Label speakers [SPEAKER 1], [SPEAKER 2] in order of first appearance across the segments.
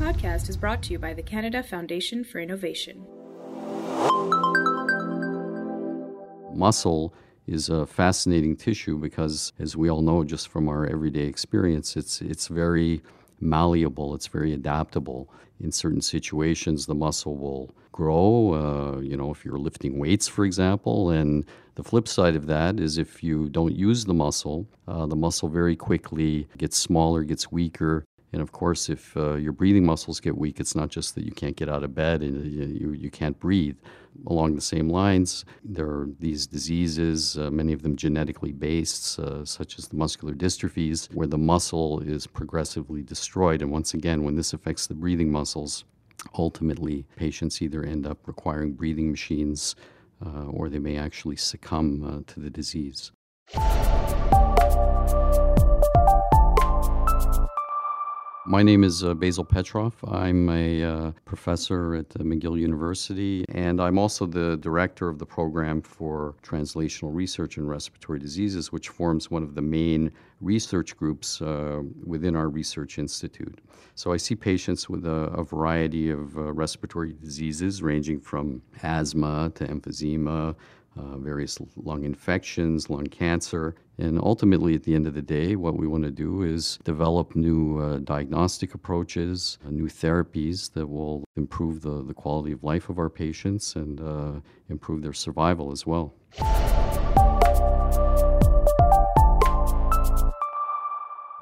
[SPEAKER 1] podcast is brought to you by the Canada Foundation for Innovation.
[SPEAKER 2] Muscle is a fascinating tissue because, as we all know just from our everyday experience, it's, it's very malleable, it's very adaptable. In certain situations, the muscle will grow, uh, you know, if you're lifting weights, for example. And the flip side of that is if you don't use the muscle, uh, the muscle very quickly gets smaller, gets weaker, and of course, if uh, your breathing muscles get weak, it's not just that you can't get out of bed and you, you can't breathe. Along the same lines, there are these diseases, uh, many of them genetically based, uh, such as the muscular dystrophies, where the muscle is progressively destroyed. And once again, when this affects the breathing muscles, ultimately patients either end up requiring breathing machines uh, or they may actually succumb uh, to the disease. My name is uh, Basil Petrof. I'm a uh, professor at uh, McGill University, and I'm also the director of the program for translational research in respiratory diseases, which forms one of the main research groups uh, within our research institute. So I see patients with a, a variety of uh, respiratory diseases, ranging from asthma to emphysema, uh, various lung infections, lung cancer. And ultimately, at the end of the day, what we want to do is develop new uh, diagnostic approaches, uh, new therapies that will improve the, the quality of life of our patients and uh, improve their survival as well.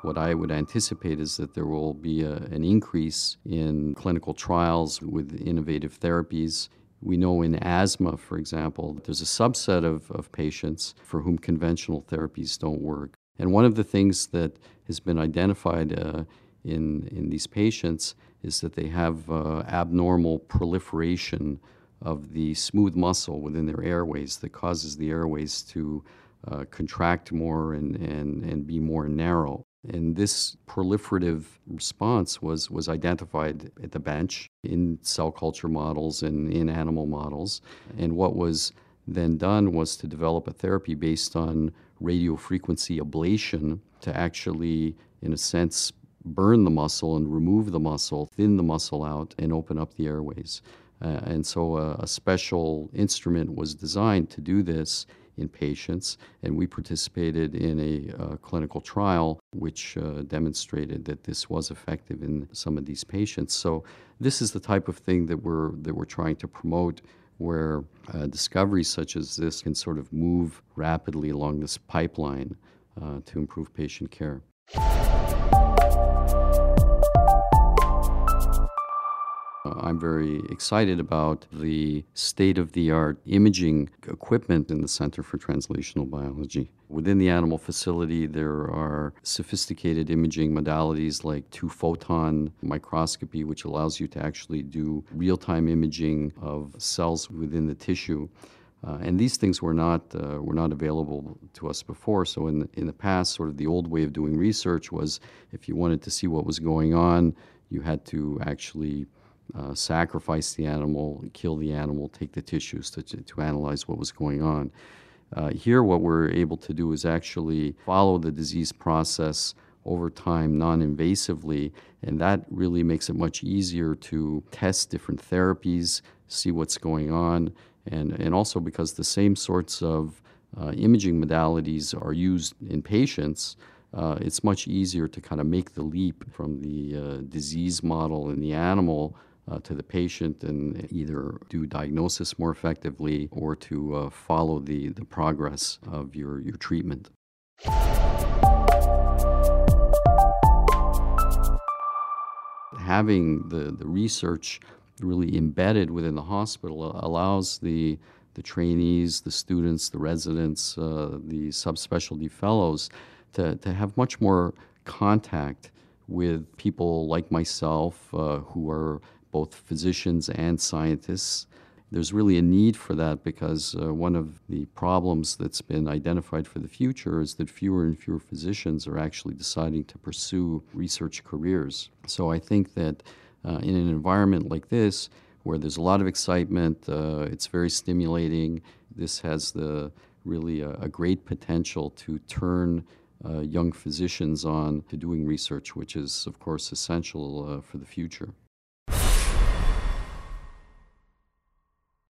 [SPEAKER 2] What I would anticipate is that there will be a, an increase in clinical trials with innovative therapies we know in asthma, for example, there's a subset of, of patients for whom conventional therapies don't work. And one of the things that has been identified uh, in, in these patients is that they have uh, abnormal proliferation of the smooth muscle within their airways that causes the airways to uh, contract more and, and, and be more narrow. And this proliferative response was, was identified at the bench in cell culture models and in animal models. And what was then done was to develop a therapy based on radiofrequency ablation to actually, in a sense, burn the muscle and remove the muscle, thin the muscle out, and open up the airways. Uh, and so a, a special instrument was designed to do this in patients, and we participated in a uh, clinical trial which uh, demonstrated that this was effective in some of these patients. So this is the type of thing that we're that we're trying to promote where uh, discoveries such as this can sort of move rapidly along this pipeline uh, to improve patient care. I'm very excited about the state of the art imaging equipment in the Center for Translational Biology. Within the animal facility, there are sophisticated imaging modalities like two photon microscopy, which allows you to actually do real time imaging of cells within the tissue. Uh, and these things were not uh, were not available to us before. So in in the past, sort of the old way of doing research was if you wanted to see what was going on, you had to actually uh, sacrifice the animal, kill the animal, take the tissues to, to, analyze what was going on. Uh, here, what we're able to do is actually follow the disease process over time non invasively, and that really makes it much easier to test different therapies, see what's going on, and, and also because the same sorts of uh, imaging modalities are used in patients. Uh, it's much easier to kind of make the leap from the uh, disease model in the animal uh, to the patient and either do diagnosis more effectively or to uh, follow the, the progress of your, your treatment. Having the, the research really embedded within the hospital allows the, the trainees, the students, the residents, uh, the subspecialty fellows to, to have much more contact with people like myself uh, who are both physicians and scientists. There's really a need for that because uh, one of the problems that's been identified for the future is that fewer and fewer physicians are actually deciding to pursue research careers. So I think that uh, in an environment like this, where there's a lot of excitement, uh, it's very stimulating. This has the really a, a great potential to turn uh, young physicians on to doing research, which is, of course, essential uh, for the future.